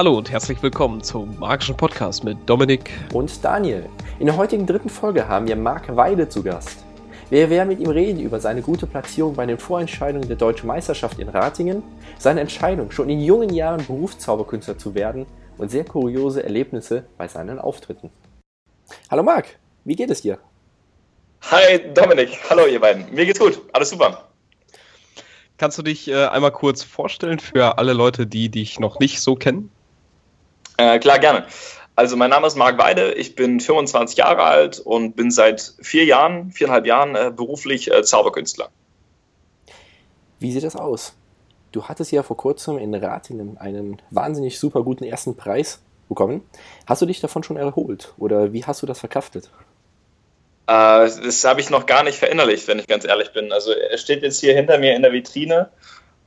Hallo und herzlich willkommen zum magischen Podcast mit Dominik und Daniel. In der heutigen dritten Folge haben wir Marc Weide zu Gast. Wir werden mit ihm reden über seine gute Platzierung bei den Vorentscheidungen der Deutschen Meisterschaft in Ratingen, seine Entscheidung, schon in jungen Jahren Berufszauberkünstler zu werden und sehr kuriose Erlebnisse bei seinen Auftritten. Hallo Marc, wie geht es dir? Hi Dominik, hallo ihr beiden. Mir geht's gut, alles super. Kannst du dich äh, einmal kurz vorstellen für alle Leute, die dich noch nicht so kennen? Äh, klar, gerne. Also mein Name ist Marc Weide, ich bin 25 Jahre alt und bin seit vier Jahren, viereinhalb Jahren äh, beruflich äh, Zauberkünstler. Wie sieht das aus? Du hattest ja vor kurzem in Ratingen einen wahnsinnig super guten ersten Preis bekommen. Hast du dich davon schon erholt oder wie hast du das verkraftet? Äh, das habe ich noch gar nicht verinnerlicht, wenn ich ganz ehrlich bin. Also er steht jetzt hier hinter mir in der Vitrine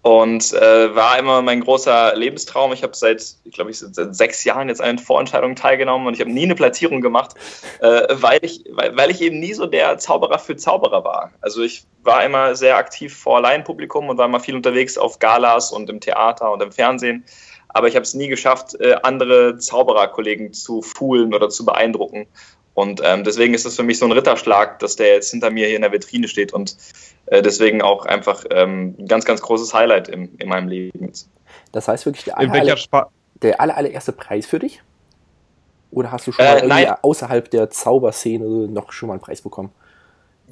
und äh, war immer mein großer Lebenstraum. Ich habe seit, ich glaube, ich seit sechs Jahren jetzt an den Vorentscheidungen teilgenommen und ich habe nie eine Platzierung gemacht, äh, weil, ich, weil, weil ich eben nie so der Zauberer für Zauberer war. Also ich war immer sehr aktiv vor Laienpublikum und war immer viel unterwegs auf Galas und im Theater und im Fernsehen. Aber ich habe es nie geschafft, äh, andere Zaubererkollegen zu foolen oder zu beeindrucken. Und ähm, deswegen ist es für mich so ein Ritterschlag, dass der jetzt hinter mir hier in der Vitrine steht und äh, deswegen auch einfach ähm, ein ganz, ganz großes Highlight im, in meinem Leben. Das heißt wirklich der, aller, aller, der aller, allererste Preis für dich? Oder hast du schon äh, mal außerhalb der Zauberszene noch schon mal einen Preis bekommen?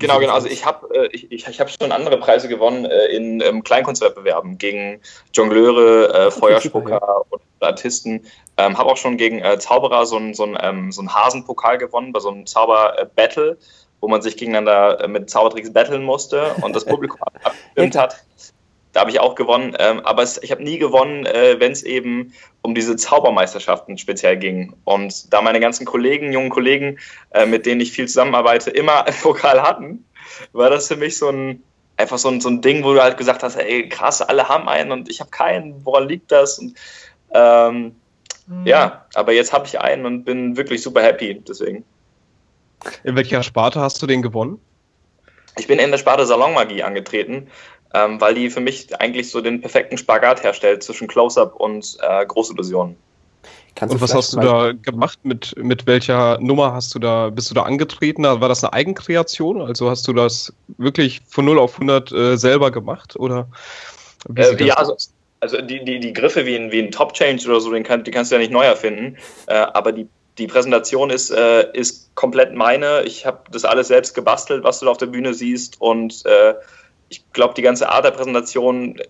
Genau, genau. Also ich habe äh, ich, ich, ich hab schon andere Preise gewonnen äh, in ähm, Kleinkunstwettbewerben gegen Jongleure, äh, Feuerspucker und Artisten. Ähm, habe auch schon gegen äh, Zauberer so einen so ähm, so ein Hasenpokal gewonnen bei so einem Zauber-Battle, wo man sich gegeneinander äh, mit Zaubertricks battlen musste und das Publikum abgestimmt hat. Da habe ich auch gewonnen, ähm, aber es, ich habe nie gewonnen, äh, wenn es eben um diese Zaubermeisterschaften speziell ging. Und da meine ganzen Kollegen, jungen Kollegen, äh, mit denen ich viel zusammenarbeite, immer einen Pokal hatten, war das für mich so ein einfach so ein, so ein Ding, wo du halt gesagt hast, ey krass, alle haben einen und ich habe keinen, woran liegt das? Und ähm, mhm. Ja, aber jetzt habe ich einen und bin wirklich super happy deswegen. In welcher Sparte hast du den gewonnen? Ich bin in der Sparte Salonmagie angetreten, ähm, weil die für mich eigentlich so den perfekten Spagat herstellt zwischen Close-Up und äh, Großillusionen. Kannst und was hast du da gemacht? Mit, mit welcher Nummer hast du da, bist du da angetreten? War das eine Eigenkreation? Also hast du das wirklich von 0 auf 100 äh, selber gemacht? Oder äh, ja, also, also die, die, die Griffe wie ein, wie ein Top Change oder so, den kann, die kannst du ja nicht neu erfinden. Äh, aber die, die Präsentation ist, äh, ist komplett meine. Ich habe das alles selbst gebastelt, was du da auf der Bühne siehst. Und äh, ich glaube, die ganze Art der Präsentation, äh,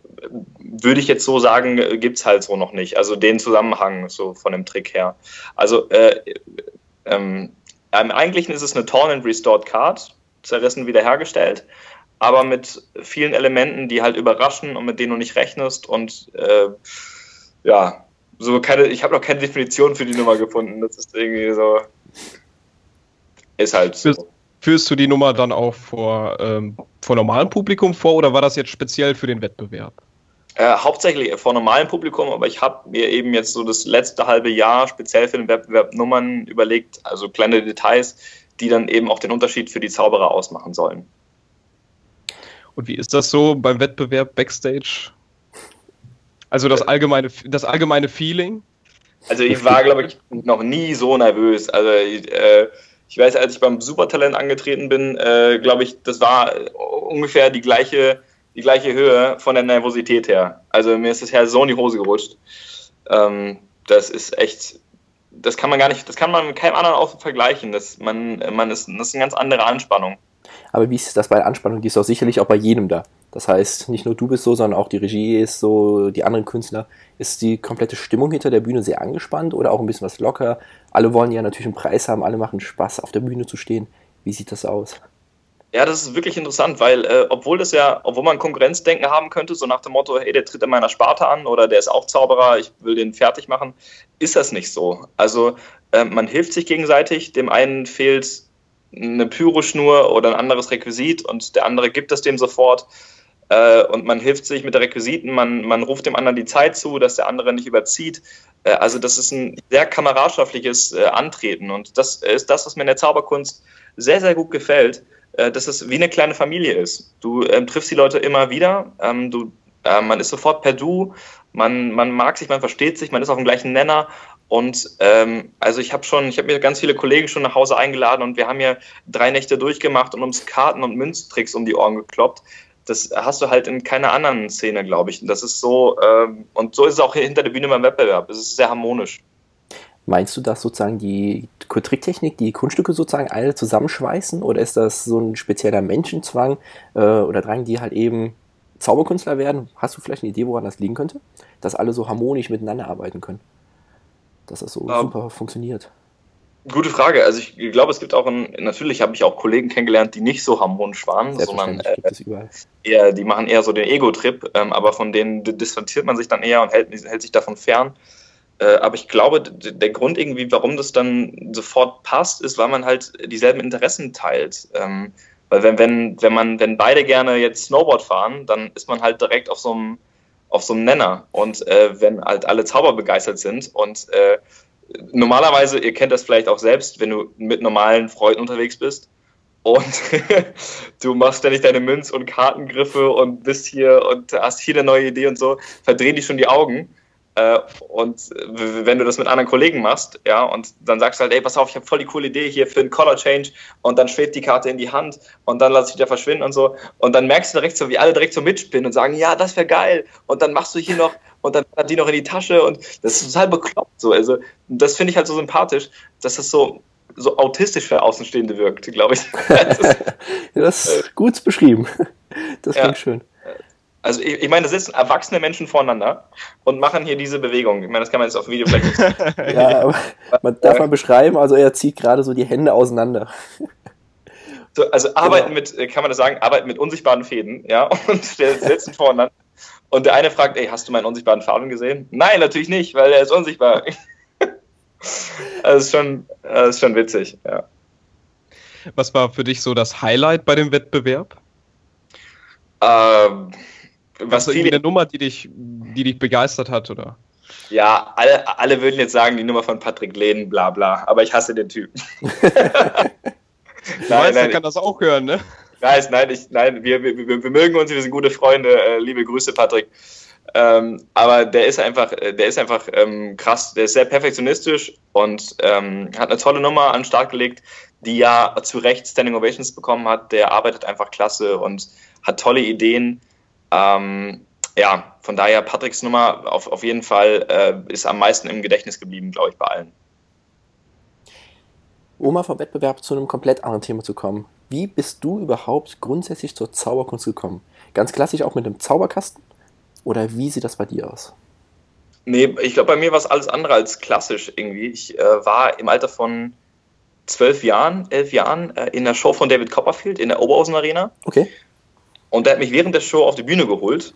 würde ich jetzt so sagen, gibt es halt so noch nicht. Also den Zusammenhang so von dem Trick her. Also äh, ähm, im Eigentlichen ist es eine Torn and Restored Card, zerrissen wiederhergestellt aber mit vielen Elementen, die halt überraschen und mit denen du nicht rechnest und äh, ja, so keine, ich habe noch keine Definition für die Nummer gefunden. Das ist irgendwie so, ist halt so. Führst du die Nummer dann auch vor, ähm, vor normalem Publikum vor oder war das jetzt speziell für den Wettbewerb? Äh, hauptsächlich vor normalem Publikum, aber ich habe mir eben jetzt so das letzte halbe Jahr speziell für den Wettbewerb Nummern überlegt, also kleine Details, die dann eben auch den Unterschied für die Zauberer ausmachen sollen. Und wie ist das so beim Wettbewerb Backstage? Also das allgemeine, das allgemeine Feeling? Also ich war, glaube ich, noch nie so nervös. Also äh, ich weiß, als ich beim Supertalent angetreten bin, äh, glaube ich, das war ungefähr die gleiche, die gleiche Höhe von der Nervosität her. Also mir ist das Herz so in die Hose gerutscht. Ähm, das ist echt, das kann man gar nicht, das kann man mit keinem anderen auch vergleichen. Das, man, man ist, das ist eine ganz andere Anspannung. Aber wie ist das bei der Anspannung? Die ist auch sicherlich auch bei jedem da. Das heißt, nicht nur du bist so, sondern auch die Regie ist so, die anderen Künstler. Ist die komplette Stimmung hinter der Bühne sehr angespannt oder auch ein bisschen was locker? Alle wollen ja natürlich einen Preis haben, alle machen Spaß, auf der Bühne zu stehen. Wie sieht das aus? Ja, das ist wirklich interessant, weil äh, obwohl das ja, obwohl man Konkurrenzdenken haben könnte, so nach dem Motto, hey, der tritt in meiner Sparte an oder der ist auch Zauberer, ich will den fertig machen, ist das nicht so. Also äh, man hilft sich gegenseitig, dem einen fehlt eine Pyroschnur oder ein anderes Requisit und der andere gibt es dem sofort. Äh, und man hilft sich mit der Requisiten, man, man ruft dem anderen die Zeit zu, dass der andere nicht überzieht. Äh, also das ist ein sehr kameradschaftliches äh, Antreten und das ist das, was mir in der Zauberkunst sehr, sehr gut gefällt, äh, dass es wie eine kleine Familie ist. Du ähm, triffst die Leute immer wieder, ähm, du Äh, man ist sofort per Du, man, man mag sich, man versteht sich, man ist auf dem gleichen Nenner. Und ähm, also ich habe schon, ich habe mir ganz viele Kollegen schon nach Hause eingeladen und wir haben ja drei Nächte durchgemacht und uns Karten und Münztricks um die Ohren gekloppt. Das hast du halt in keiner anderen Szene, glaube ich. Und das ist so, ähm, und so ist es auch hier hinter der Bühne beim Wettbewerb. Es ist sehr harmonisch. Meinst du, dass sozusagen die Tricktechnik, die Kunststücke sozusagen alle zusammenschweißen oder ist das so ein spezieller Menschenzwang äh, oder Drang, die halt eben Zauberkünstler werden? Hast du vielleicht eine Idee, woran das liegen könnte? Dass alle so harmonisch miteinander arbeiten können. Dass das so um, ähm, super funktioniert. Gute Frage. Also ich glaube, es gibt auch ein, natürlich habe ich auch Kollegen kennengelernt, die nicht so harmonisch waren, sondern äh, eher, die machen eher so den Ego-Trip, ähm, aber von denen distanziert man sich dann eher und hält, hält sich davon fern. Äh, aber ich glaube, der Grund irgendwie, warum das dann sofort passt, ist, weil man halt dieselben Interessen teilt. Ähm, weil wenn, wenn, wenn man, wenn beide gerne jetzt Snowboard fahren, dann ist man halt direkt auf so einem, auf so einem Nenner. Und äh, wenn halt alle Zauber begeistert sind und äh, normalerweise, ihr kennt das vielleicht auch selbst, wenn du mit normalen Freunden unterwegs bist und du machst ständig deine Münz- und Kartengriffe und bist hier und hast hier eine neue Idee und so, verdrehen die schon die Augen. Äh, und wenn du das mit anderen Kollegen machst, ja, und dann sagst du halt, ey, pass auf, ich habe voll die coole Idee hier für einen Color Change und dann schwebt die Karte in die Hand und dann lass ich wieder verschwinden und so. Und dann merkst du direkt so, wie alle direkt so mitspinnen und sagen, ja, das wäre geil. Und dann machst du hier noch und dann hat die noch in die Tasche und das ist total bekloppt so. Also, das finde ich halt so sympathisch, dass das so, so autistisch für Außenstehende wirkt, glaube ich. das ist, gut beschrieben. Das klingt ja. schön. Also ich, ich, meine, da sitzen erwachsene Menschen voreinander und machen hier diese Bewegung. Ich meine, das kann man jetzt auf Video vielleicht nicht sehen. ja, aber man darf mal beschreiben, also er zieht gerade so die Hände auseinander. So, also arbeiten genau. mit, kann man das sagen, arbeiten mit unsichtbaren Fäden, ja, und wir sitzen voreinander. Und der eine fragt, ey, hast du meinen unsichtbaren Faden gesehen? Nein, natürlich nicht, weil er ist unsichtbar. das, ist schon, das ist schon witzig, ja. Was war für dich so das Highlight bei dem Wettbewerb? Ähm, was irgendwie eine Nummer, die dich, die dich begeistert hat, oder? Ja, alle, alle würden jetzt sagen, die Nummer von Patrick Lehnen, bla bla, aber ich hasse den Typen. nein, weißt, nein, kann das auch hören, ne? Nein, nein, ich, nein wir, wir, wir, mögen uns, wir sind gute Freunde. Äh, liebe Grüße, Patrick. Ähm, aber der ist einfach, äh, der ist einfach ähm, krass, der ist sehr perfektionistisch und ähm, hat eine tolle Nummer an den Start gelegt, die ja zu Recht Standing Ovations bekommen hat. Der arbeitet einfach klasse und hat tolle Ideen. Ähm, ja, von daher Patricks Nummer auf, auf jeden Fall äh, ist am meisten im Gedächtnis geblieben, glaube ich, bei allen. Um mal vom Wettbewerb zu einem komplett anderen Thema zu kommen. Wie bist du überhaupt grundsätzlich zur Zauberkunst gekommen? Ganz klassisch auch mit einem Zauberkasten? Oder wie sieht das bei dir aus? Nee, ich glaube, bei mir war es alles andere als klassisch irgendwie. Ich äh, war im Alter von zwölf Jahren, elf Jahren äh, in der Show von David Copperfield in der Oberhausen Arena. Okay. Und der hat mich während der Show auf die Bühne geholt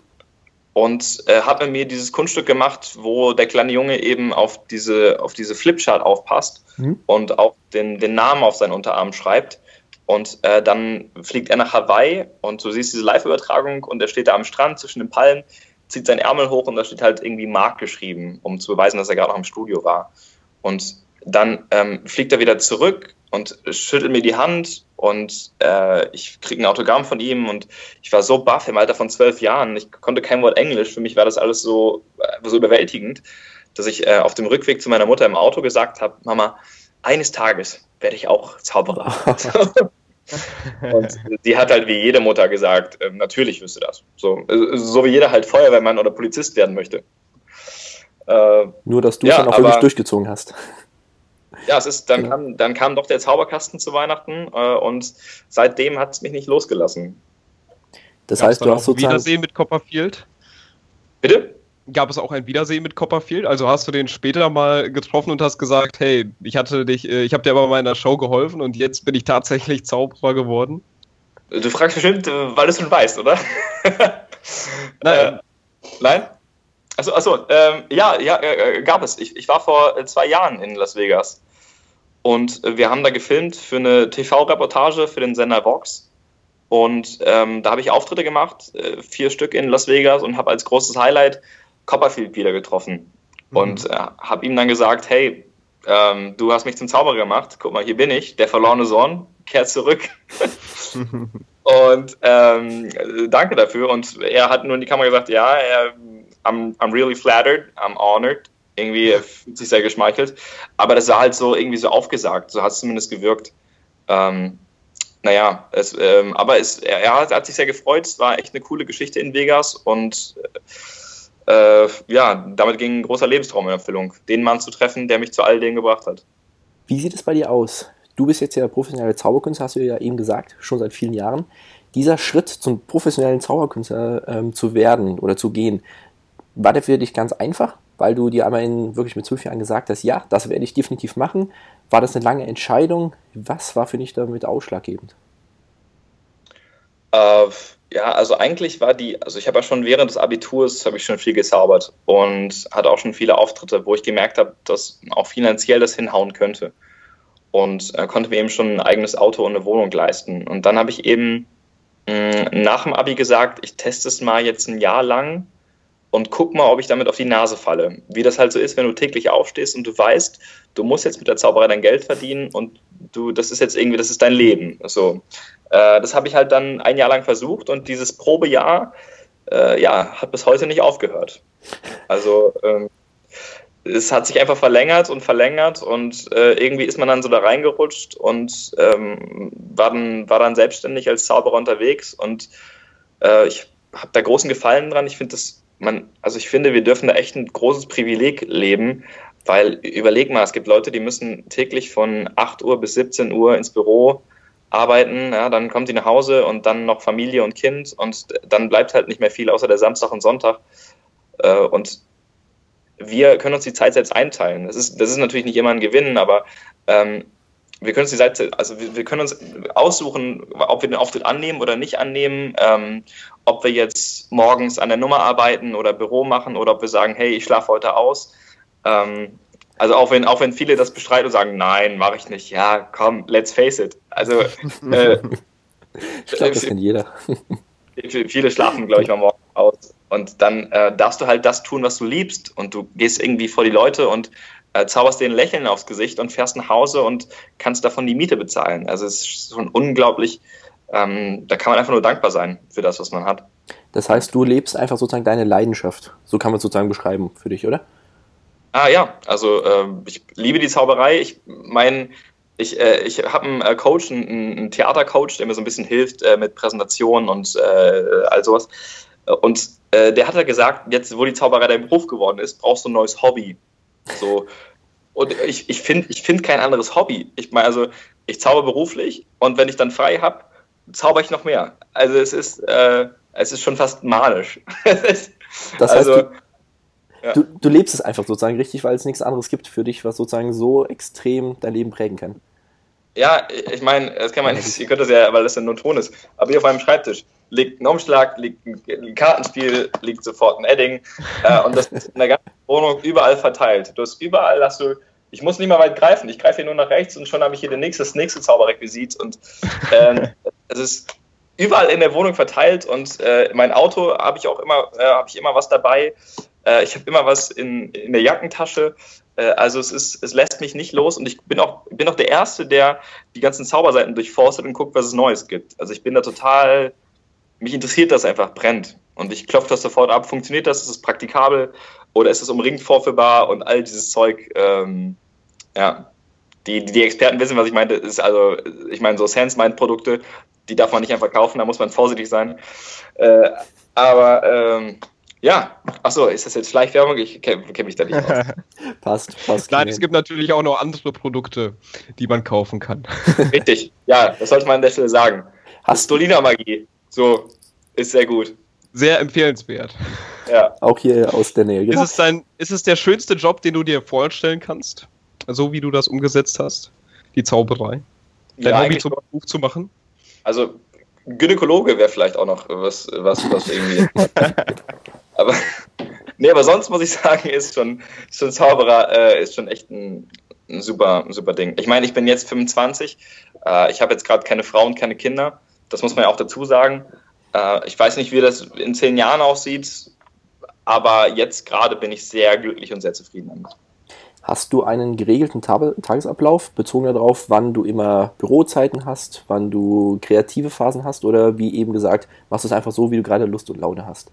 und äh, hat mit mir dieses Kunststück gemacht, wo der kleine Junge eben auf diese, auf diese Flipchart aufpasst mhm. und auch den, den Namen auf seinen Unterarm schreibt. Und äh, dann fliegt er nach Hawaii und du siehst diese Live-Übertragung und er steht da am Strand zwischen den Palmen, zieht seinen Ärmel hoch und da steht halt irgendwie Mark geschrieben, um zu beweisen, dass er gerade noch im Studio war. Und dann ähm, fliegt er wieder zurück und schüttelt mir die Hand und äh, ich kriege ein Autogramm von ihm und ich war so baff im Alter von zwölf Jahren. Ich konnte kein Wort Englisch. Für mich war das alles so, äh, so überwältigend, dass ich äh, auf dem Rückweg zu meiner Mutter im Auto gesagt habe, Mama, eines Tages werde ich auch Zauberer. und sie hat halt wie jede Mutter gesagt, äh, natürlich wirst du das. So, äh, so wie jeder halt Feuerwehrmann oder Polizist werden möchte. Äh, Nur, dass du es ja, dann auch wirklich durchgezogen hast. Ja, es ist, dann, kam, dann kam doch der Zauberkasten zu Weihnachten äh, und seitdem hat es mich nicht losgelassen. Das Gab's heißt, du hast sozusagen... Wiedersehen mit Copperfield? Bitte? gab es auch ein Wiedersehen mit Copperfield? Also hast du den später mal getroffen und hast gesagt, hey, ich hatte dich, äh, ich habe dir aber mal in der Show geholfen und jetzt bin ich tatsächlich Zauberer geworden? Du fragst bestimmt, äh, weil du es schon weißt, oder? nein. Äh, nein? Also, achso, ähm, ja, ja, äh, gab es. Ich, ich war vor zwei Jahren in Las Vegas und wir haben da gefilmt für eine TV-Reportage für den Sender Vox. Und ähm, da habe ich Auftritte gemacht, äh, vier Stück in Las Vegas und habe als großes Highlight Copperfield wieder getroffen mhm. und äh, habe ihm dann gesagt, hey, ähm, du hast mich zum Zauberer gemacht, guck mal, hier bin ich, der verlorene Sohn, kehrt zurück. Und ähm, danke dafür. Und er hat nur in die Kamera gesagt, ja, er, I'm, I'm really flattered, I'm honored. Irgendwie fühlt sich sehr geschmeichelt. Aber das war halt so irgendwie so aufgesagt. So hat es zumindest gewirkt. Ähm, naja, es, ähm, aber es, er, er, hat, sich sehr gefreut. Es war echt eine coole Geschichte in Vegas und äh, ja, damit ging ein großer Lebenstraum in Erfüllung, den Mann zu treffen, der mich zu all dem gebracht hat. Wie sieht es bei dir aus? Du bist jetzt ja professioneller Zauberkünstler, hast du ja eben gesagt, schon seit vielen Jahren. Dieser Schritt zum professionellen Zauberkünstler ähm, zu werden oder zu gehen, war der für dich ganz einfach? Weil du dir einmal in, wirklich mit zwölf Jahren gesagt hast, ja, das werde ich definitiv machen. War das eine lange Entscheidung? Was war für dich damit ausschlaggebend? Äh, ja, also eigentlich war die, also ich habe ja schon während des Abiturs habe ich schon viel gezaubert und hatte auch schon viele Auftritte, wo ich gemerkt habe, dass auch finanziell das hinhauen könnte und äh, konnte mir eben schon ein eigenes Auto und eine Wohnung leisten. Und dann habe ich eben mh, mm, nach dem Abi gesagt, ich teste es mal jetzt ein Jahr lang und guck mal, ob ich damit auf die Nase falle. Wie das halt so ist, wenn du täglich aufstehst und du weißt, du musst jetzt mit der Zauberei dein Geld verdienen und du, das ist jetzt irgendwie, das ist dein Leben. So, äh, das habe ich halt dann ein Jahr lang versucht und dieses Probejahr, äh, ja, hat bis heute nicht aufgehört. Also ähm, es hat sich einfach verlängert und verlängert und äh, irgendwie ist man dann so da reingerutscht und ähm, war, dann, war dann selbstständig als Zauberer unterwegs und äh, ich habe da großen Gefallen dran. Ich finde das man, also ich finde, wir dürfen da echt ein großes Privileg leben, weil überleg mal, es gibt Leute, die müssen täglich von 8 Uhr bis 17 Uhr ins Büro arbeiten, ja, dann kommt die nach Hause und dann noch Familie und Kind und dann bleibt halt nicht mehr viel außer der Samstag und Sonntag. Äh, und wir können uns die Zeit selbst einteilen. Das ist, das ist natürlich nicht immer ein Gewinn, aber ähm, wir können uns die Seite, also wir, wir, können uns aussuchen, ob wir den Auftritt annehmen oder nicht annehmen, ähm, ob wir jetzt morgens an der Nummer arbeiten oder Büro machen oder ob wir sagen, hey, ich schlafe heute aus. Ähm, also auch wenn, auch wenn viele das bestreiten und sagen, nein, mache ich nicht, ja, komm, let's face it. Also äh, ich glaube, das kennt jeder. viele schlafen, glaube ich, mal morgens aus. Und dann äh, darfst du halt das tun, was du liebst. Und du gehst irgendwie vor die Leute und äh, zauberst dir ein Lächeln aufs Gesicht und fährst nach Hause und kannst davon die Miete bezahlen. Also es ist schon unglaublich, ähm, da kann man einfach nur dankbar sein für das, was man hat. Das heißt, du lebst einfach sozusagen deine Leidenschaft. So kann man es sozusagen beschreiben für dich, oder? Ah ja, also äh, ich liebe die Zauberei. Ich meine, ich, äh, ich habe einen äh, Coach, einen, einen, Theatercoach, der mir so ein bisschen hilft äh, mit Präsentationen und äh, all sowas. Und äh, der hat ja gesagt, jetzt wo die Zauberei dein Beruf geworden ist, brauchst du ein neues Hobby. So. Und ich, ich finde ich find kein anderes Hobby. Ich meine, also ich zauber beruflich und wenn ich dann frei habe, zauber ich noch mehr. Also es ist, äh, es ist schon fast manisch. das heißt, also, du, ja. du, du, lebst es einfach sozusagen richtig, weil es nichts anderes gibt für dich, was sozusagen so extrem dein Leben prägen kann. Ja, ich meine, das kann man nicht, ihr könnt das ja, weil das ja nur Ton ist, aber hier auf meinem Schreibtisch liegt ein Umschlag, liegt ein Kartenspiel, liegt sofort ein Edding äh, und das ist in der ganzen Wohnung überall verteilt. Du hast überall, hast du, ich muss nicht mal weit greifen, ich greife hier nur nach rechts und schon habe ich hier den nächste, das nächste Zauberrequisit und ähm, es ist überall in der Wohnung verteilt und äh, mein Auto habe ich auch immer, äh, habe ich immer was dabei. Äh, ich habe immer was in, in der Jackentasche. Äh, also es ist, es lässt mich nicht los und ich bin auch, bin auch der Erste, der die ganzen Zauberseiten durchforstet und guckt, was es Neues gibt. Also ich bin da total mich interessiert das einfach brennt. Und ich klopfe das sofort ab. Funktioniert das? Ist es praktikabel? Oder ist es umringt vorführbar? Und all dieses Zeug, ähm, ja. Die, die Experten wissen, was ich meinte. Ist also, ich meine, so Sense-Mind-Produkte, die darf man nicht einfach kaufen, da muss man vorsichtig sein. Äh, aber ähm, ja, achso, ist das jetzt Schleichwerbung? Ich kenne kenn mich da nicht aus. passt, passt. Nein, es gibt natürlich auch noch andere Produkte, die man kaufen kann. Richtig, ja, das sollte man an der Stelle sagen. Hast Stolina-Magie. So, ist sehr gut. Sehr empfehlenswert. Ja. Auch hier aus der Nähe. Genau. Ist, es dein, ist es der schönste Job, den du dir vorstellen kannst? So wie du das umgesetzt hast? Die Zauberei? Dein ja, Hobby zum Beruf zu machen? Also, Gynäkologe wäre vielleicht auch noch was, was, was irgendwie. aber, nee, aber sonst muss ich sagen, ist schon, schon Zauberer, äh, ist schon echt ein, ein super, ein super Ding. Ich meine, ich bin jetzt 25, äh, ich habe jetzt gerade keine Frau und keine Kinder. Das muss man ja auch dazu sagen. Äh, ich weiß nicht, wie das in zehn Jahren aussieht, aber jetzt gerade bin ich sehr glücklich und sehr zufrieden damit. Hast du einen geregelten Tagesablauf bezogen darauf, wann du immer Bürozeiten hast, wann du kreative Phasen hast oder wie eben gesagt, machst du es einfach so, wie du gerade Lust und Laune hast?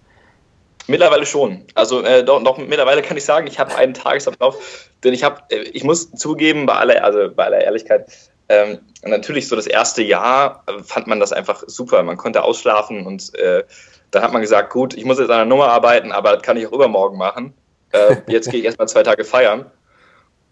Mittlerweile schon. Also äh, doch, doch, mittlerweile kann ich sagen, ich habe einen Tagesablauf, denn ich habe, äh, ich muss zugeben, bei aller, also bei aller Ehrlichkeit, ähm, natürlich so das erste Jahr fand man das einfach super. Man konnte ausschlafen und äh, dann hat man gesagt, gut, ich muss jetzt an der Nummer arbeiten, aber das kann ich auch übermorgen machen. Äh, jetzt gehe ich erstmal zwei Tage feiern.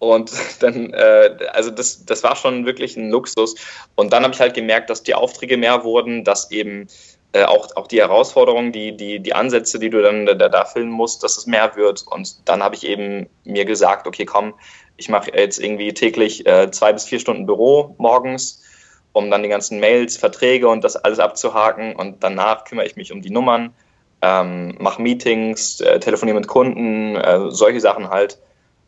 Und dann, äh, also das, das war schon wirklich ein Luxus. Und dann habe ich halt gemerkt, dass die Aufträge mehr wurden, dass eben äh, auch, auch die Herausforderungen, die, die, die Ansätze, die du dann da, da filmen musst, dass es mehr wird. Und dann habe ich eben mir gesagt, okay, komm, ich mache jetzt irgendwie täglich äh, zwei bis vier Stunden Büro morgens, um dann die ganzen Mails, Verträge und das alles abzuhaken. Und danach kümmere ich mich um die Nummern, ähm, mache Meetings, äh, telefoniere mit Kunden, äh, solche Sachen halt.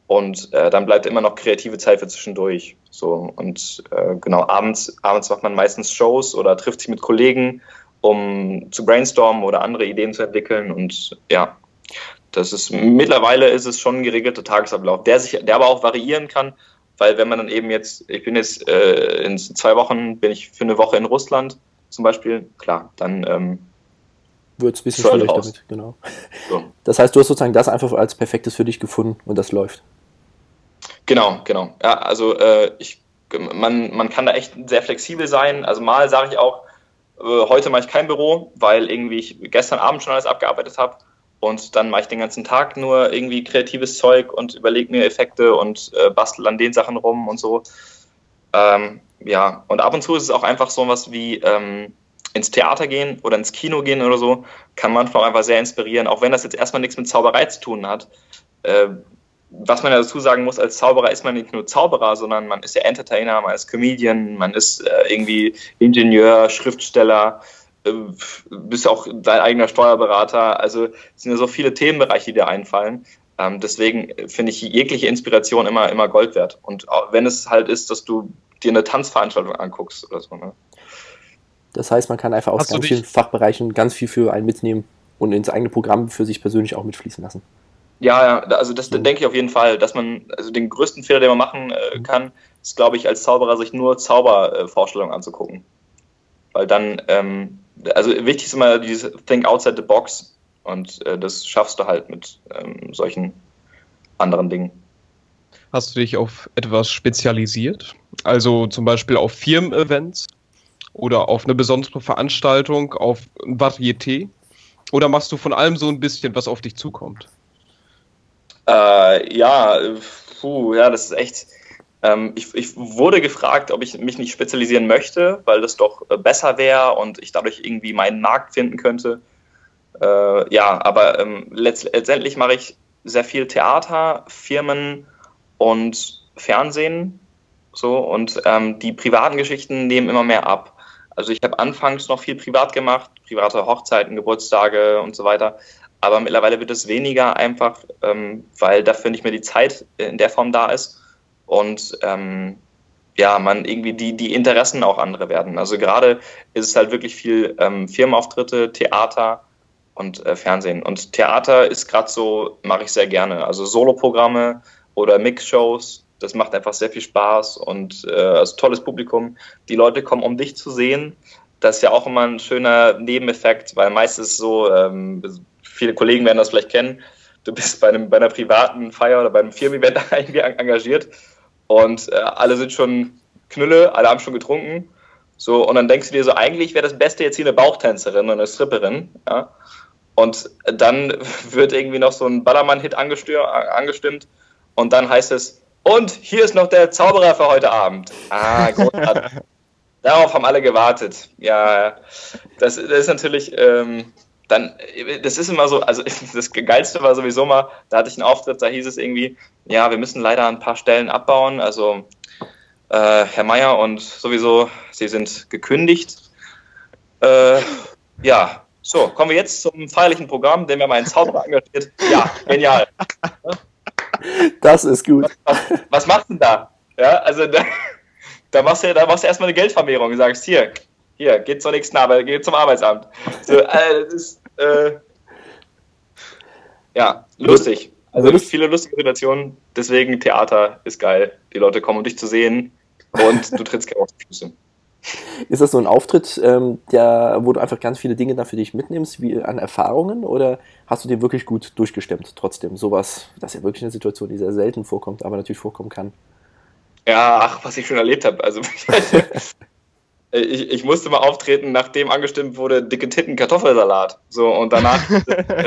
Und äh, dann bleibt immer noch kreative Zeit für zwischendurch. So und äh, genau abends, abends macht man meistens Shows oder trifft sich mit Kollegen, um zu brainstormen oder andere Ideen zu entwickeln. Und ja, das ist mittlerweile ist es schon ein geregelter Tagesablauf, der sich, der aber auch variieren kann, weil wenn man dann eben jetzt, ich bin jetzt äh, in zwei Wochen bin ich für eine Woche in Russland zum Beispiel, klar, dann ähm, wird es ein bisschen schwierig damit, genau. So. Das heißt, du hast sozusagen das einfach als perfektes für dich gefunden und das läuft. Genau, genau. Ja, also äh, ich, man, man kann da echt sehr flexibel sein. Also mal sage ich auch, äh, heute mache ich kein Büro, weil irgendwie ich gestern Abend schon alles abgearbeitet habe. Und dann mache ich den ganzen Tag nur irgendwie kreatives Zeug und überlege mir Effekte und äh, bastel an den Sachen rum und so. Ähm, ja, und ab und zu ist es auch einfach so was wie ähm, ins Theater gehen oder ins Kino gehen oder so, kann manchmal auch einfach sehr inspirieren, auch wenn das jetzt erstmal nichts mit Zauberei zu tun hat. Äh, was man ja dazu sagen muss, als Zauberer ist man nicht nur Zauberer, sondern man ist ja Entertainer, man ist Comedian, man ist äh, irgendwie Ingenieur, Schriftsteller, äh, bist auch dein eigener Steuerberater. Also es sind ja so viele Themenbereiche, die dir einfallen. Ähm, deswegen finde ich jegliche Inspiration immer, immer Gold wert. Und wenn es halt ist, dass du dir eine Tanzveranstaltung anguckst oder so. Ne? Das heißt, man kann einfach aus Hast ganz vielen Fachbereichen ganz viel für einen mitnehmen und ins eigene Programm für sich persönlich auch mitfließen lassen. Ja, ja, also das so. denke ich auf jeden Fall, dass man, also den größten Fehler, den man machen äh, mhm. kann, ist, glaube ich, als Zauberer sich nur Zaubervorstellungen anzugucken. Weil dann, ähm, also wichtig ist immer dieses Think outside the box und äh, das schaffst du halt mit ähm, solchen anderen Dingen. Hast du dich auf etwas spezialisiert? Also zum Beispiel auf Firmen-Events oder auf eine besondere Veranstaltung, auf ein Varieté? Oder machst du von allem so ein bisschen, was auf dich zukommt? Äh, ja, puh, ja, das ist echt. Ähm, ich, ich, wurde gefragt, ob ich mich nicht spezialisieren möchte, weil das doch äh, besser wäre und ich dadurch irgendwie meinen Markt finden könnte. Äh, ja, aber ähm, letztendlich mache ich sehr viel Theater, Firmen und Fernsehen. So, und ähm, die privaten Geschichten nehmen immer mehr ab. Also ich habe anfangs noch viel privat gemacht, private Hochzeiten, Geburtstage und so weiter. Aber mittlerweile wird es weniger einfach, ähm, weil dafür nicht mehr die Zeit in der Form da ist. Und ähm, ja, man irgendwie die, die Interessen auch andere werden. Also gerade ist es halt wirklich viel ähm, Firmenauftritte, Theater und äh, Fernsehen. Und Theater ist gerade so, mache ich sehr gerne. Also Soloprogramme oder Mixshows, das macht einfach sehr viel Spaß und äh, also tolles Publikum. Die Leute kommen, um dich zu sehen. Das ist ja auch immer ein schöner Nebeneffekt, weil meistens so, ähm, viele Kollegen werden das vielleicht kennen. Du bist bei, einem, bei einer privaten Feier oder beim Firmen-Event irgendwie engagiert und äh, alle sind schon Knülle, alle haben schon getrunken. So, und dann denkst du dir so, eigentlich wäre das Beste jetzt hier eine Bauchtänzerin oder eine Stripperin. Ja? Und dann wird irgendwie noch so ein Ballermann-Hit angestimmt und dann heißt es, und hier ist noch der Zauberer für heute Abend. Ah, großartig. Darauf haben alle gewartet. Ja, das, das ist natürlich, ähm, dann, das ist immer so, also das Geilste war sowieso mal, da hatte ich einen Auftritt, da hieß es irgendwie, ja, wir müssen leider ein paar Stellen abbauen, also äh, Herr Meier und sowieso, Sie sind gekündigt. Äh, ja, so, kommen wir jetzt zum feierlichen Programm, den wir mal einen Zauberer engagiert. Ja, genial. Das ist gut. Was, was, was machst du denn da? Ja, also da, da machst du, da machst du erstmal eine Geldvermehrung und sagst, hier, hier, geht zur nächsten Arbeit, geht zum Arbeitsamt. So, äh, das ist, äh, ja, lustig. Also viele lustige Situationen, deswegen Theater ist geil. Die Leute kommen, um dich zu sehen und du trittst gerne auf die Füße. Ist das so ein Auftritt, ähm, der, wo du einfach ganz viele Dinge dann für dich mitnimmst, wie an Erfahrungen, oder hast du den wirklich gut durchgestemmt trotzdem? Sowas, das ist ja wirklich eine Situation, die sehr selten vorkommt, aber natürlich vorkommen kann. Ja, ach, was ich schon erlebt habe. Also ich, ich musste mal auftreten, nachdem angestimmt wurde, dicke Titten, Kartoffelsalat. So, und danach,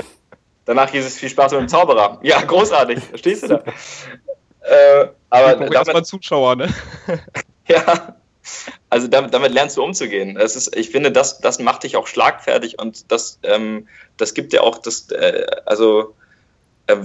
danach hieß es viel Spaß mit dem Zauberer. Ja, großartig. Stehst du da? Äh, aber ich damit, mal Zuschauer, ne? ja, also damit, damit, lernst du umzugehen. Das ist, ich finde, das, das macht dich auch schlagfertig und das, ähm, das gibt dir auch das, äh, also äh,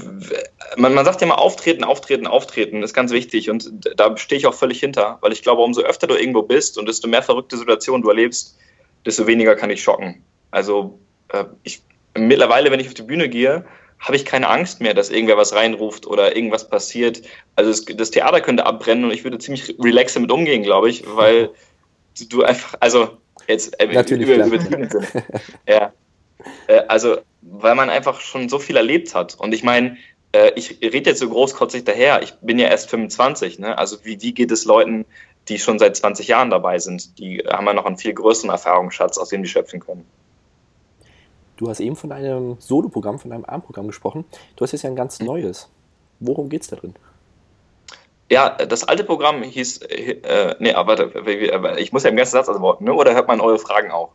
man, man sagt ja mal auftreten, auftreten, auftreten, ist ganz wichtig und da stehe ich auch völlig hinter, weil ich glaube, umso öfter du irgendwo bist und desto mehr verrückte Situationen du erlebst, desto weniger kann ich schocken. Also äh, ich mittlerweile, wenn ich auf die Bühne gehe, habe ich keine Angst mehr, dass irgendwer was reinruft oder irgendwas passiert. Also das, das Theater könnte abbrennen und ich würde ziemlich relaxed damit umgehen, glaube ich, weil du einfach, also jetzt äh, Natürlich über, übertrieben sind. ja. Äh, also, weil man einfach schon so viel erlebt hat. Und ich meine, äh, ich rede jetzt so großkotzig daher, ich bin ja erst 25, ne? Also wie, wie geht es Leuten, die schon seit 20 Jahren dabei sind? Die haben ja noch einen viel größeren Erfahrungsschatz, aus dem die schöpfen können. Du hast eben von einem Solo-Programm, von einem ARM-Programm gesprochen. Du hast jetzt ja ein ganz neues. Worum geht es da drin? Ja, das alte Programm hieß, äh, nee, aber warte, ich muss ja im ganzen Satz antworten, ne? oder hört man eure Fragen auch?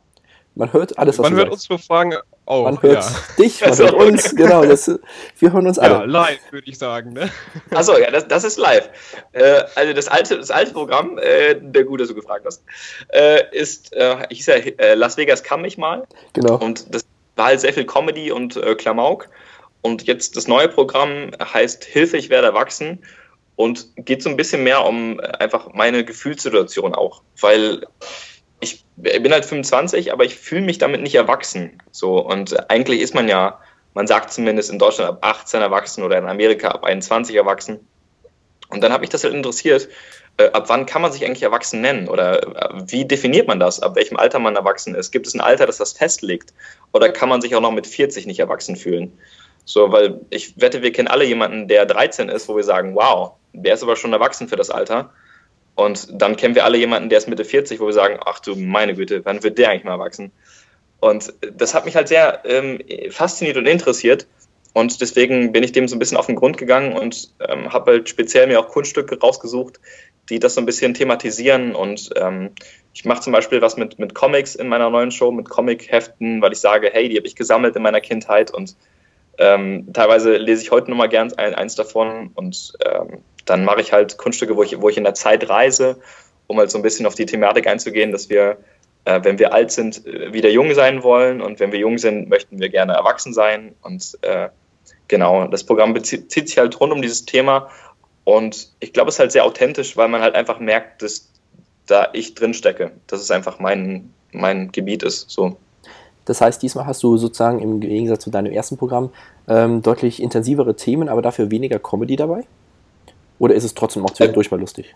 Man hört alles, was Man hört uns nur Fragen auch. Man hört ja. dich, man also, hört uns, genau. Das, wir hören uns alle. Ja, live, würde ich sagen. Ne? Achso, ja, das, das ist live. Äh, also das alte, das alte Programm, äh, der gut, dass du gefragt hast, äh, ist, äh, hieß ja äh, Las Vegas kann mich mal. Genau. Und das war halt sehr viel Comedy und äh, Klamauk. Und jetzt das neue Programm heißt Hilfe, ich werde erwachsen und geht so ein bisschen mehr um einfach meine Gefühlssituation auch, weil ich bin halt 25, aber ich fühle mich damit nicht erwachsen. So und eigentlich ist man ja, man sagt zumindest in Deutschland ab 18 erwachsen oder in Amerika ab 21 erwachsen. Und dann hat mich das halt interessiert, äh, ab wann kann man sich eigentlich erwachsen nennen? Oder äh, wie definiert man das? Ab welchem Alter man erwachsen ist? Gibt es ein Alter, das das festlegt? Oder kann man sich auch noch mit 40 nicht erwachsen fühlen? So, weil ich wette, wir kennen alle jemanden, der 13 ist, wo wir sagen, wow, der ist aber schon erwachsen für das Alter. Und dann kennen wir alle jemanden, der ist Mitte 40, wo wir sagen, ach du meine Güte, wann wird der eigentlich mal erwachsen? Und das hat mich halt sehr ähm, fasziniert und interessiert. Und deswegen bin ich dem so ein bisschen auf den Grund gegangen und ähm, habe halt speziell mir auch Kunststücke rausgesucht, die das so ein bisschen thematisieren. Und ähm, ich mache zum Beispiel was mit, mit Comics in meiner neuen Show, mit Comic-Heften, weil ich sage, hey, die habe ich gesammelt in meiner Kindheit und ähm, teilweise lese ich heute nochmal gern ein, eins davon und ähm, dann mache ich halt Kunststücke, wo ich, wo ich in der Zeit reise, um halt so ein bisschen auf die Thematik einzugehen, dass wir, äh, wenn wir alt sind, wieder jung sein wollen und wenn wir jung sind, möchten wir gerne erwachsen sein und äh, genau, das Programm bezieht, zieht sich halt rund um dieses Thema und ich glaube, es ist halt sehr authentisch, weil man halt einfach merkt, dass da ich drin stecke, dass es einfach mein, mein Gebiet ist. So. Das heißt, diesmal hast du sozusagen im Gegensatz zu deinem ersten Programm ähm, deutlich intensivere Themen, aber dafür weniger Comedy dabei? Oder ist es trotzdem auch zwischendurch mal lustig?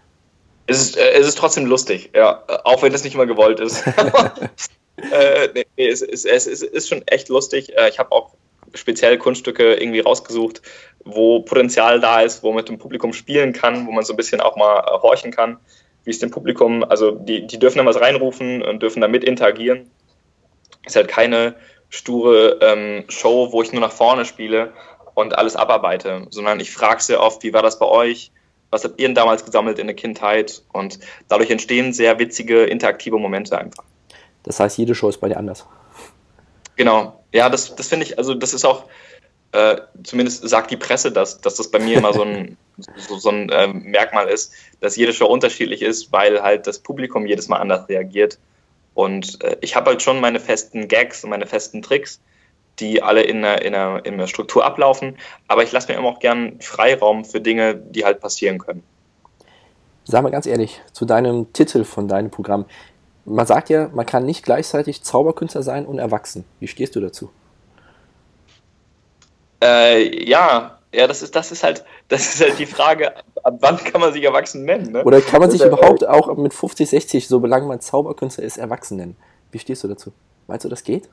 Es ist, äh, es ist trotzdem lustig, ja, auch wenn es nicht mal gewollt ist. äh, nee, nee, es, es, es, ist schon echt lustig. Äh, ich habe auch speziell Kunststücke irgendwie rausgesucht, wo Potenzial da ist, wo man mit dem Publikum spielen kann, wo man so ein bisschen auch mal äh, horchen kann, wie es dem Publikum, also die, die dürfen dann was reinrufen und dürfen damit interagieren. Ist halt keine sture ähm, Show, wo ich nur nach vorne spiele und alles abarbeite, sondern ich frage sehr oft, wie war das bei euch? Was habt ihr denn damals gesammelt in der Kindheit? Und dadurch entstehen sehr witzige, interaktive Momente einfach. Das heißt, jede Show ist bei dir anders. Genau. Ja, das, das finde ich, also das ist auch, äh, zumindest sagt die Presse das, dass das bei mir immer so ein, so, so ein äh, Merkmal ist, dass jede Show unterschiedlich ist, weil halt das Publikum jedes Mal anders reagiert. Und äh, ich habe halt schon meine festen Gags und meine festen Tricks, die alle in einer, in einer, in einer Struktur ablaufen, aber ich lasse mir immer auch gern Freiraum für Dinge, die halt passieren können. Sag mal ganz ehrlich, zu deinem Titel von deinem Programm man sagt ja, man kann nicht gleichzeitig Zauberkünstler sein und erwachsen. Wie stehst du dazu? Äh, ja, ja, das ist, das ist halt, das ist halt die Frage, ab wann kann man sich erwachsen nennen? Ne? Oder kann man sich überhaupt auch mit 50, 60, solange man Zauberkünstler ist, erwachsen nennen? Wie stehst du dazu? Meinst du, das geht?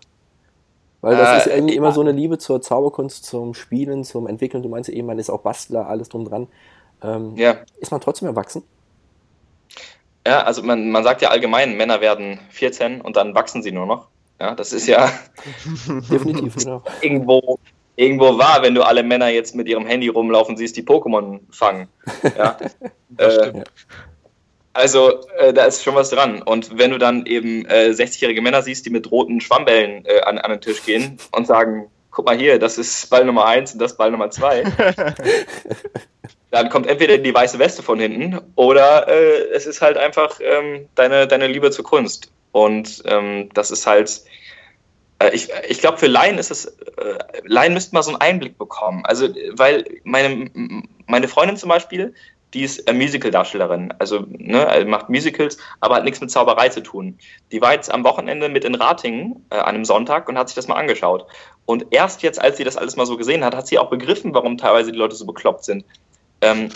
Weil das äh, ist irgendwie immer so eine Liebe zur Zauberkunst, zum Spielen, zum Entwickeln. Du meinst eben, man ist auch Bastler, alles drum dran. Ähm, ja. Ist man trotzdem erwachsen? Ja, also man, man sagt ja allgemein, Männer werden 14 und dann wachsen sie nur noch. Ja, das ist ja definitiv genau. irgendwo, irgendwo wahr, wenn du alle Männer jetzt mit ihrem Handy rumlaufen siehst, die Pokémon fangen. Ja. äh, also äh, da ist schon was dran. Und wenn du dann eben äh, 60-jährige Männer siehst, die mit roten Schwammbällen äh, an, an den Tisch gehen und sagen, guck mal hier, das ist Ball Nummer 1 und das Ball Nummer 2. dann kommt entweder die weiße Weste von hinten oder äh, es ist halt einfach ähm, deine, deine Liebe zur Kunst. Und ähm, das ist halt, ich, ich glaube, für Laien ist es, äh, Laien müssten mal so einen Einblick bekommen. Also, weil meine, meine Freundin zum Beispiel, die ist Musical-Darstellerin, also ne, macht Musicals, aber hat nichts mit Zauberei zu tun. Die war jetzt am Wochenende mit in Ratingen äh, an einem Sonntag und hat sich das mal angeschaut. Und erst jetzt, als sie das alles mal so gesehen hat, hat sie auch begriffen, warum teilweise die Leute so bekloppt sind. Ähm,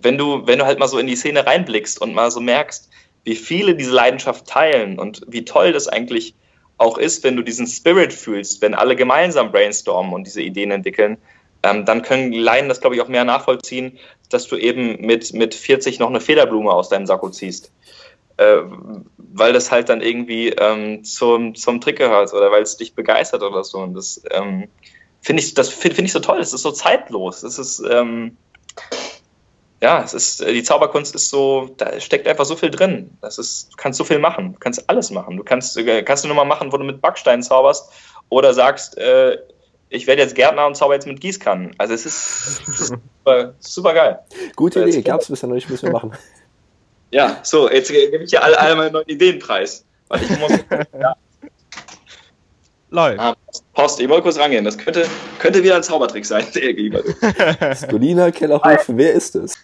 wenn du, wenn du halt mal so in die Szene reinblickst und mal so merkst, wie viele diese Leidenschaft teilen und wie toll das eigentlich auch ist, wenn du diesen Spirit fühlst, wenn alle gemeinsam brainstormen und diese Ideen entwickeln, ähm, dann können Laien das, glaube ich, auch mehr nachvollziehen, dass du eben mit, mit 40 noch eine Federblume aus deinem Sakko ziehst. Äh, weil das halt dann irgendwie ähm, zum, zum Trick gehört oder weil es dich begeistert oder so. Und das ähm, finde ich, find, find ich so toll. Das ist so zeitlos. Das ist, ähm, ja, es ist, die Zauberkunst ist so, da steckt einfach so viel drin. Das ist, du kannst so viel machen. Du kannst alles machen. Du kannst, äh, kannst du nur mal machen, wo du mit Backstein zauberst oder sagst, äh, ich werde jetzt Gärtner und zauber jetzt mit Gießkannen. Also es ist, super, super, geil. Gute Idee, gab es bisher noch nicht, müssen wir machen. Ja, so, jetzt gebe ich dir alle, alle meine neuen Ideen preis. Weil ich muss, ja. Live. Ah, Post, ich wollte kurz rangehen. Das könnte, könnte wieder ein Zaubertrick sein. Stolina Kellerhof, wer ist es?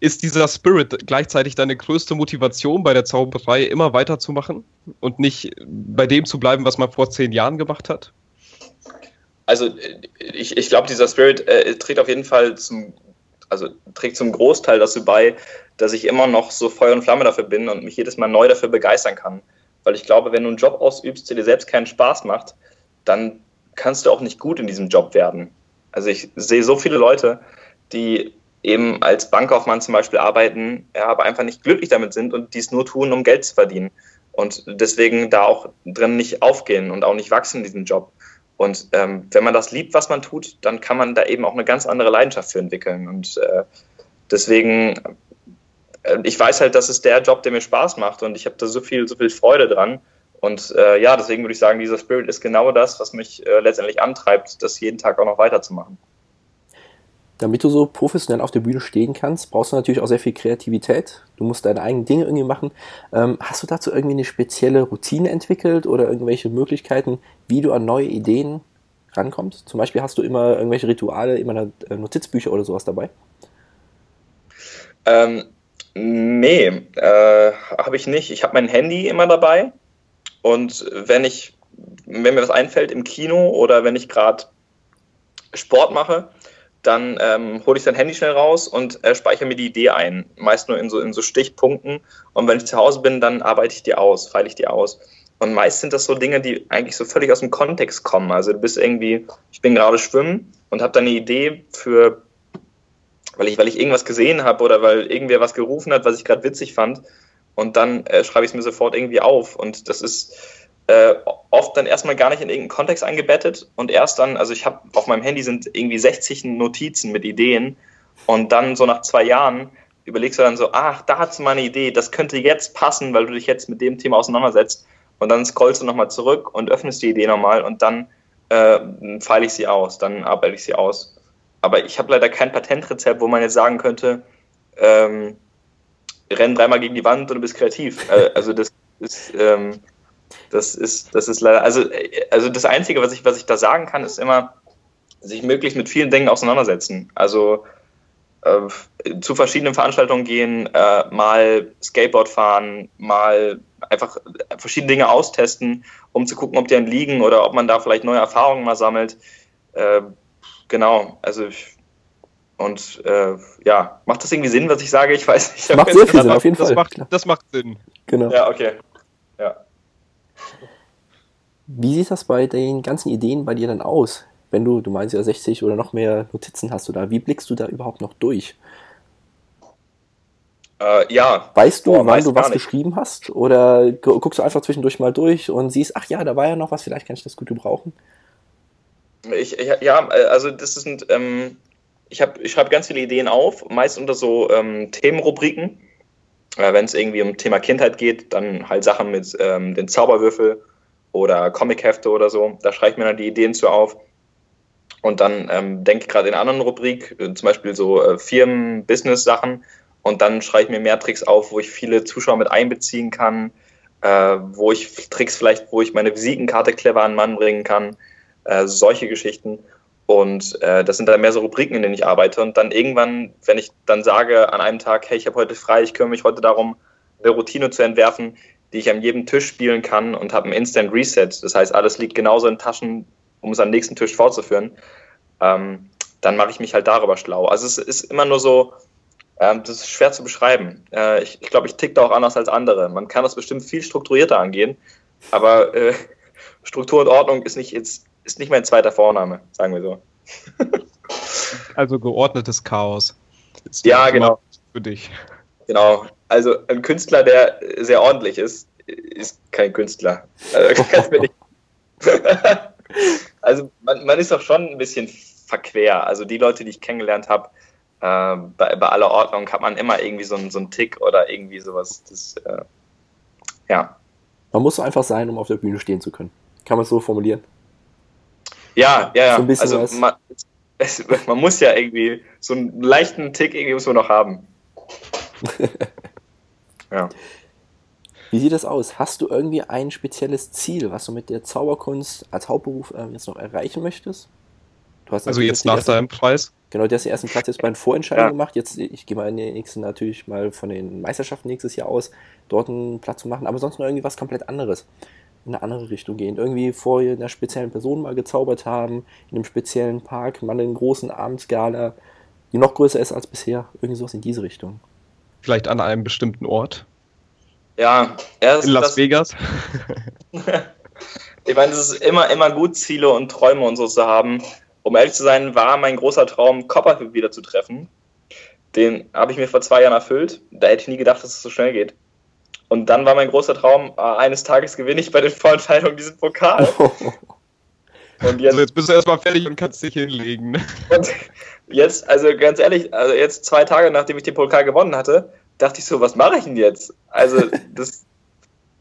Ist dieser Spirit gleichzeitig deine größte Motivation bei der Zauberei, immer weiterzumachen und nicht bei dem zu bleiben, was man vor zehn Jahren gemacht hat? Also ich, ich glaube, dieser Spirit äh, trägt auf jeden Fall zum, also trägt zum Großteil dazu bei, dass ich immer noch so Feuer und Flamme dafür bin und mich jedes Mal neu dafür begeistern kann. Weil ich glaube, wenn du einen Job ausübst, der dir selbst keinen Spaß macht, dann kannst du auch nicht gut in diesem Job werden. Also ich sehe so viele Leute, die eben als Bankkaufmann zum Beispiel arbeiten, ja, aber einfach nicht glücklich damit sind und dies nur tun, um Geld zu verdienen. Und deswegen da auch drin nicht aufgehen und auch nicht wachsen in diesem Job. Und ähm, wenn man das liebt, was man tut, dann kann man da eben auch eine ganz andere Leidenschaft für entwickeln. Und äh, deswegen, ich weiß halt, das ist der Job, der mir Spaß macht und ich habe da so viel, so viel Freude dran. Und äh, ja, deswegen würde ich sagen, dieser Spirit ist genau das, was mich äh, letztendlich antreibt, das jeden Tag auch noch weiterzumachen. Damit du so professionell auf der Bühne stehen kannst, brauchst du natürlich auch sehr viel Kreativität. Du musst deine eigenen Dinge irgendwie machen. Ähm, hast du dazu irgendwie eine spezielle Routine entwickelt oder irgendwelche Möglichkeiten, wie du an neue Ideen rankommst? Zum Beispiel hast du immer irgendwelche Rituale, immer äh, Notizbücher oder sowas dabei? Ähm, nee, äh, habe ich nicht. Ich habe mein Handy immer dabei und wenn ich, wenn mir was einfällt im Kino oder wenn ich gerade Sport mache, dann ähm, hole ich sein Handy schnell raus und äh, speichere mir die Idee ein. Meist nur in so, in so Stichpunkten. Und wenn ich zu Hause bin, dann arbeite ich die aus, feile ich die aus. Und meist sind das so Dinge, die eigentlich so völlig aus dem Kontext kommen. Also du bist irgendwie, ich bin gerade schwimmen und habe dann eine Idee für, weil ich, weil ich irgendwas gesehen habe oder weil irgendwer was gerufen hat, was ich gerade witzig fand. Und dann äh, schreibe ich es mir sofort irgendwie auf. Und das ist, äh, oft dann erstmal gar nicht in irgendeinen Kontext eingebettet und erst dann, also ich habe auf meinem Handy sind irgendwie 60 Notizen mit Ideen und dann so nach zwei Jahren überlegst du dann so, ach, da hast du mal eine Idee, das könnte jetzt passen, weil du dich jetzt mit dem Thema auseinandersetzt und dann scrollst du nochmal zurück und öffnest die Idee nochmal und dann äh, feile ich sie aus, dann arbeite ich sie aus. Aber ich habe leider kein Patentrezept, wo man jetzt sagen könnte, ähm, renn dreimal gegen die Wand und du bist kreativ. Äh, also das ist, ähm, das ist, das ist leider, also, also das Einzige, was ich, was ich da sagen kann, ist immer, sich möglichst mit vielen Dingen auseinandersetzen. Also äh, zu verschiedenen Veranstaltungen gehen, äh, mal Skateboard fahren, mal einfach verschiedene Dinge austesten, um zu gucken, ob die einen liegen oder ob man da vielleicht neue Erfahrungen mal sammelt. Äh, genau, also ich, und äh, ja, macht das irgendwie Sinn, was ich sage? Ich weiß nicht. Macht sehr viel Sinn, auf jeden das Fall. Macht, das macht Sinn. Genau. Ja, okay. Ja. Wie sieht das bei den ganzen Ideen bei dir dann aus? Wenn du, du meinst ja 60 oder noch mehr Notizen hast du da, wie blickst du da überhaupt noch durch? Äh, ja. Weißt du, oh, wann du was geschrieben hast? Oder guckst du einfach zwischendurch mal durch und siehst, ach ja, da war ja noch was, vielleicht kann ich das gut gebrauchen? Ich, ich ja, also das sind, ähm, ich, ich schreibe ganz viele Ideen auf, meist unter so ähm, Themenrubriken. Äh, Wenn es irgendwie um Thema Kindheit geht, dann halt Sachen mit ähm, den Zauberwürfel oder Comichefte oder so. Da schreibe ich mir dann die Ideen zu auf. Und dann ähm, denke ich gerade in einer anderen Rubrik, äh, zum Beispiel so äh, Firmen-Business-Sachen, und dann schreibe ich mir mehr Tricks auf, wo ich viele Zuschauer mit einbeziehen kann, äh, wo ich Tricks vielleicht, wo ich meine Visitenkarte clever an Mann bringen kann, äh, solche Geschichten. Und äh, das sind dann mehr so Rubriken, in denen ich arbeite. Und dann irgendwann, wenn ich dann sage an einem Tag, hey, ich habe heute frei, ich kümmere mich heute darum, eine Routine zu entwerfen, die ich an jedem Tisch spielen kann und habe ein Instant Reset. Das heißt, alles liegt genauso in Taschen, um es am nächsten Tisch fortzuführen. Ähm, dann mache ich mich halt darüber schlau. Also es ist immer nur so, ähm, das ist schwer zu beschreiben. Äh, ich ich glaube, ich tick da auch anders als andere. Man kann das bestimmt viel strukturierter angehen, aber äh, Struktur und Ordnung ist nicht, jetzt, ist nicht mein zweiter Vorname, sagen wir so. also geordnetes Chaos. ja, genau. Für dich. Genau. Also ein Künstler, der sehr ordentlich ist, ist kein Künstler. Also, also man, man ist doch schon ein bisschen verquer. Also die Leute, die ich kennengelernt habe, äh, bei, bei, aller Ordnung hat man immer irgendwie so einen, so einen Tick oder irgendwie sowas. Das, äh, ja. Man muss so einfach sein, um auf der Bühne stehen zu können. Kann man es so formulieren? Ja, ja, ja. So also man, es, man, muss ja irgendwie so einen leichten Tick irgendwie muss man noch haben. ja. Wie sieht das aus? Hast du irgendwie ein spezielles Ziel, was du mit der Zauberkunst als Hauptberuf äh, jetzt noch erreichen möchtest? also jetzt nach deinem Preis? Genau, der ist den ersten Platz jetzt bei den Vorentscheidungen ja. gemacht. Jetzt, ich gehe mal in den nächsten natürlich mal von den Meisterschaften nächstes Jahr aus, dort einen Platz zu machen, aber sonst noch irgendwie was komplett anderes. In eine andere Richtung gehen. Irgendwie vor einer speziellen Person mal gezaubert haben, in einem speziellen Park, mal einen großen Abendsgala, die noch größer ist als bisher. Irgendwie sowas in diese Richtung. Vielleicht an einem bestimmten Ort. Ja, erst in Las Vegas. ich meine, es ist immer, immer gut, Ziele und Träume und so zu haben um ehrlich zu sein, war mein großer Traum, Copperfield wieder zu treffen. Den habe ich mir vor zwei Jahren erfüllt. Da hätte ich nie gedacht, dass es so schnell geht. Und dann war mein großer Traum, äh, eines Tages gewinne ich bei den Vorentscheidungen diesen Pokal. Und jetzt, also jetzt bist du erstmal fertig und kannst dich hinlegen. Und jetzt, also ganz ehrlich, also jetzt zwei Tage nachdem ich den Pokal gewonnen hatte, dachte ich so, was mache ich denn jetzt? Also das,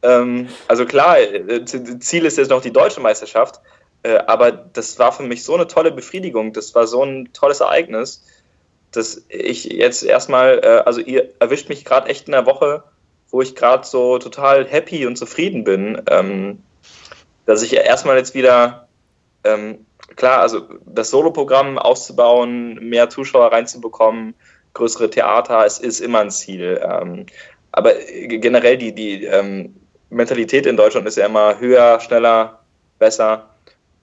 ähm, also klar, äh, Ziel ist jetzt noch die deutsche Meisterschaft, äh, aber das war für mich so eine tolle Befriedigung, das war so ein tolles Ereignis, dass ich jetzt erstmal, äh, also ihr erwischt mich gerade echt in der Woche, wo ich gerade so total happy und zufrieden bin, ähm, dass ich erstmal jetzt wieder, ähm, klar, also das Soloprogramm auszubauen, mehr Zuschauer reinzubekommen, größere Theater, es ist immer ein Ziel. Ähm, aber generell die, die ähm, Mentalität in Deutschland ist ja immer höher, schneller, besser.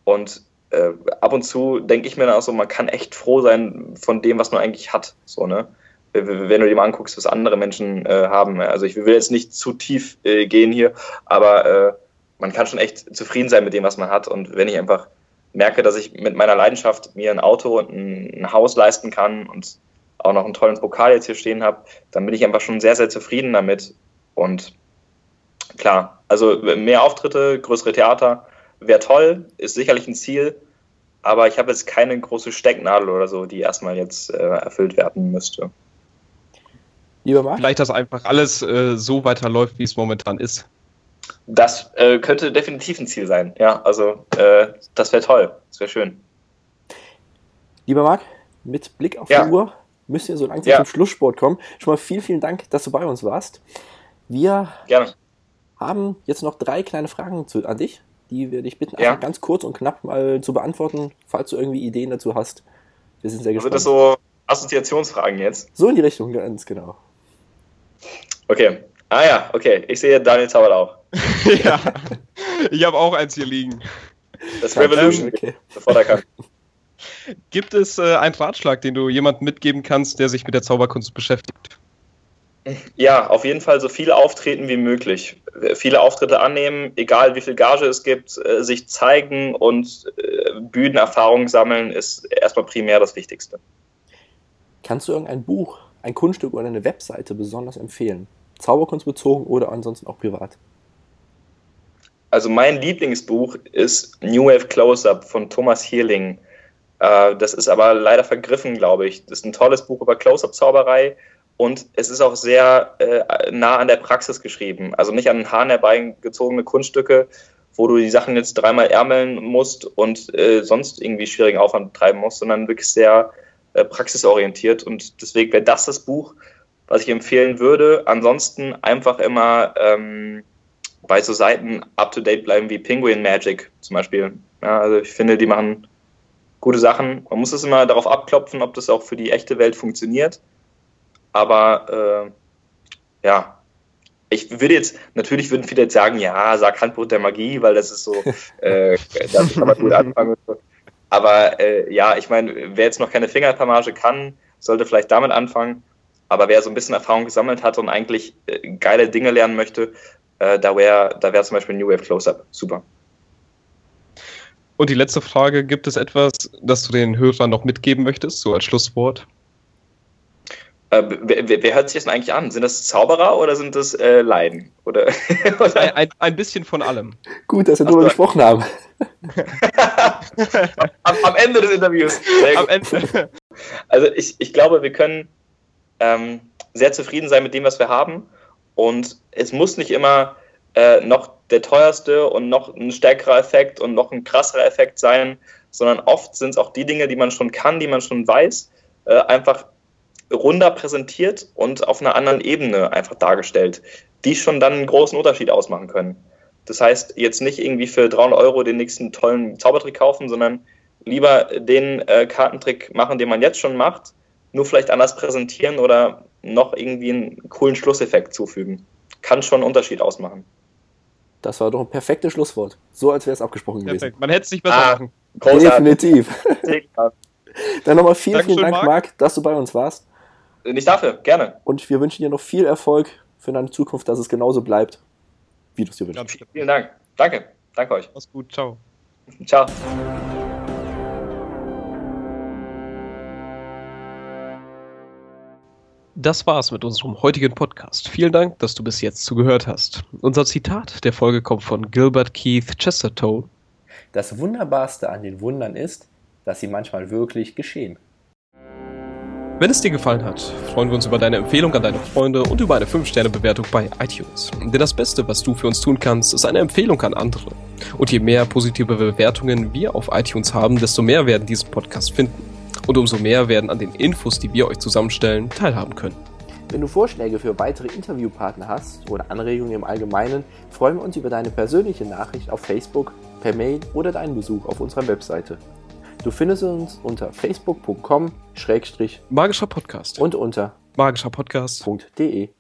Und äh, ab und zu denke ich mir dann auch so, man kann echt froh sein von dem, was man eigentlich hat. So, ne? Wenn du dir mal anguckst, was andere Menschen äh, haben. Also ich will jetzt nicht zu tief äh, gehen hier, aber äh, man kann schon echt zufrieden sein mit dem, was man hat. Und wenn ich einfach merke, dass ich mit meiner Leidenschaft mir ein Auto und ein, ein Haus leisten kann und auch noch einen tollen Pokal jetzt hier stehen habe, dann bin ich einfach schon sehr, sehr zufrieden damit. Und klar, also mehr Auftritte, größere Theater, wäre toll, ist sicherlich ein Ziel, aber ich habe jetzt keine große Stecknadel oder so, die erstmal jetzt äh, erfüllt werden müsste. Lieber Marc? Vielleicht, dass einfach alles äh, so weiterläuft, wie es momentan ist. Das äh, könnte definitiv ein Ziel sein, ja. Also, äh, das wäre toll, das wäre schön. Lieber Marc, mit Blick auf ja. die Uhr müssen wir so langsam ja. zum Schlusssport kommen. Schon mal vielen, vielen Dank, dass du bei uns warst. Wir Gerne. haben jetzt noch drei kleine Fragen zu, an dich die werde ich bitten, ja. einfach ganz kurz und knapp mal zu beantworten, falls du irgendwie Ideen dazu hast. Wir sind sehr gespannt. Also das so Assoziationsfragen jetzt? So in die Richtung, ganz genau. Okay. Ah ja, okay. Ich sehe Daniel Zauber auch. ja. Ich habe auch eins hier liegen. Das Revolution, okay. bevor der kann. Gibt es äh, einen Ratschlag, den du jemandem mitgeben kannst, der sich mit der Zauberkunst beschäftigt? Ja, auf jeden Fall so viele auftreten wie möglich. Viele Auftritte annehmen, egal wie viel Gage es gibt, äh, sich zeigen und äh, Bühnenerfahrung sammeln ist erstmal primär das Wichtigste. Kannst du irgendein Buch, ein Kunststück oder eine Webseite besonders empfehlen? Zauberkunst bezogen oder ansonsten auch privat? Also mein Lieblingsbuch ist New Wave Close-Up von Thomas Hierling. Äh, das ist aber leider vergriffen, glaube ich. Das ist ein tolles Buch über Close-Up-Zauberei und es ist auch sehr äh, nah an der Praxis geschrieben. Also nicht an den Haaren herbeigezogene Kunststücke, wo du die Sachen jetzt dreimal ärmeln musst und äh, sonst irgendwie schwierigen Aufwand treiben musst, sondern wirklich sehr äh, praxisorientiert. Und deswegen wäre das das Buch, was ich empfehlen würde. Ansonsten einfach immer ähm, bei so Seiten up-to-date bleiben wie Penguin Magic zum Beispiel. Ja, also ich finde, die machen gute Sachen. Man muss es immer darauf abklopfen, ob das auch für die echte Welt funktioniert. Aber äh, ja, ich würde jetzt, natürlich würden viele jetzt sagen, ja, sag Handbuch der Magie, weil das ist so, äh, das kann man gut anfangen. Aber äh, ja, ich meine, wer jetzt noch keine Fingerpamage kann, sollte vielleicht damit anfangen. Aber wer so ein bisschen Erfahrung gesammelt hat und eigentlich äh, geile Dinge lernen möchte, äh, da wäre da wär zum Beispiel New Wave Close-Up super. Und die letzte Frage: Gibt es etwas, das du den Hörern noch mitgeben möchtest, so als Schlusswort? Äh, wer, wer, hört sich das denn eigentlich an? Sind das Zauberer oder sind das äh, Leiden? Oder, ein, ein, ein, bisschen von allem. Gut, dass wir darüber gesprochen haben. am, am, Ende des Interviews. Am Ende. Also ich, ich glaube, wir können ähm, sehr zufrieden sein mit dem, was wir haben. Und es muss nicht immer äh, noch der teuerste und noch ein stärkerer Effekt und noch ein krasserer Effekt sein, sondern oft sind es auch die Dinge, die man schon kann, die man schon weiß, äh, einfach runder präsentiert und auf einer anderen Ebene einfach dargestellt, die schon dann einen großen Unterschied ausmachen können. Das heißt, jetzt nicht irgendwie für 300 Euro den nächsten tollen Zaubertrick kaufen, sondern lieber den äh, Kartentrick machen, den man jetzt schon macht, nur vielleicht anders präsentieren oder noch irgendwie einen coolen Schlusseffekt zufügen. Kann schon einen Unterschied ausmachen. Das war doch ein perfektes Schlusswort. So, als wäre es abgesprochen Perfekt. gewesen. Man hätte es nicht besser ah, machen. Definitiv. Dann nochmal vielen, Dankeschön, vielen Dank, Marc. Marc, dass du bei uns warst. Nicht dafür, gerne. Und wir wünschen dir noch viel Erfolg für deine Zukunft, dass es genauso bleibt, wie du es dir wünschst. Vielen Dank. Danke. Danke euch. Mach's gut. Ciao. Ciao. Das war's mit unserem heutigen Podcast. Vielen Dank, dass du bis jetzt zugehört hast. Unser Zitat der Folge kommt von Gilbert Keith Chesterton. Das Wunderbarste an den Wundern ist, dass sie manchmal wirklich geschehen. Wenn es dir gefallen hat, freuen wir uns über deine Empfehlung an deine Freunde und über eine 5-Sterne-Bewertung bei iTunes. Denn das Beste, was du für uns tun kannst, ist eine Empfehlung an andere. Und je mehr positive Bewertungen wir auf iTunes haben, desto mehr werden diesen Podcast finden. Und umso mehr werden an den Infos, die wir euch zusammenstellen, teilhaben können. Wenn du Vorschläge für weitere Interviewpartner hast oder Anregungen im Allgemeinen, freuen wir uns über deine persönliche Nachricht auf Facebook, per Mail oder deinen Besuch auf unserer Webseite. Du findest uns unter facebook.com-magischer Podcast und unter magischerpodcast.de.